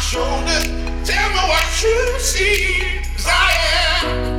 Shoulder. Tell me what you see, cause I am.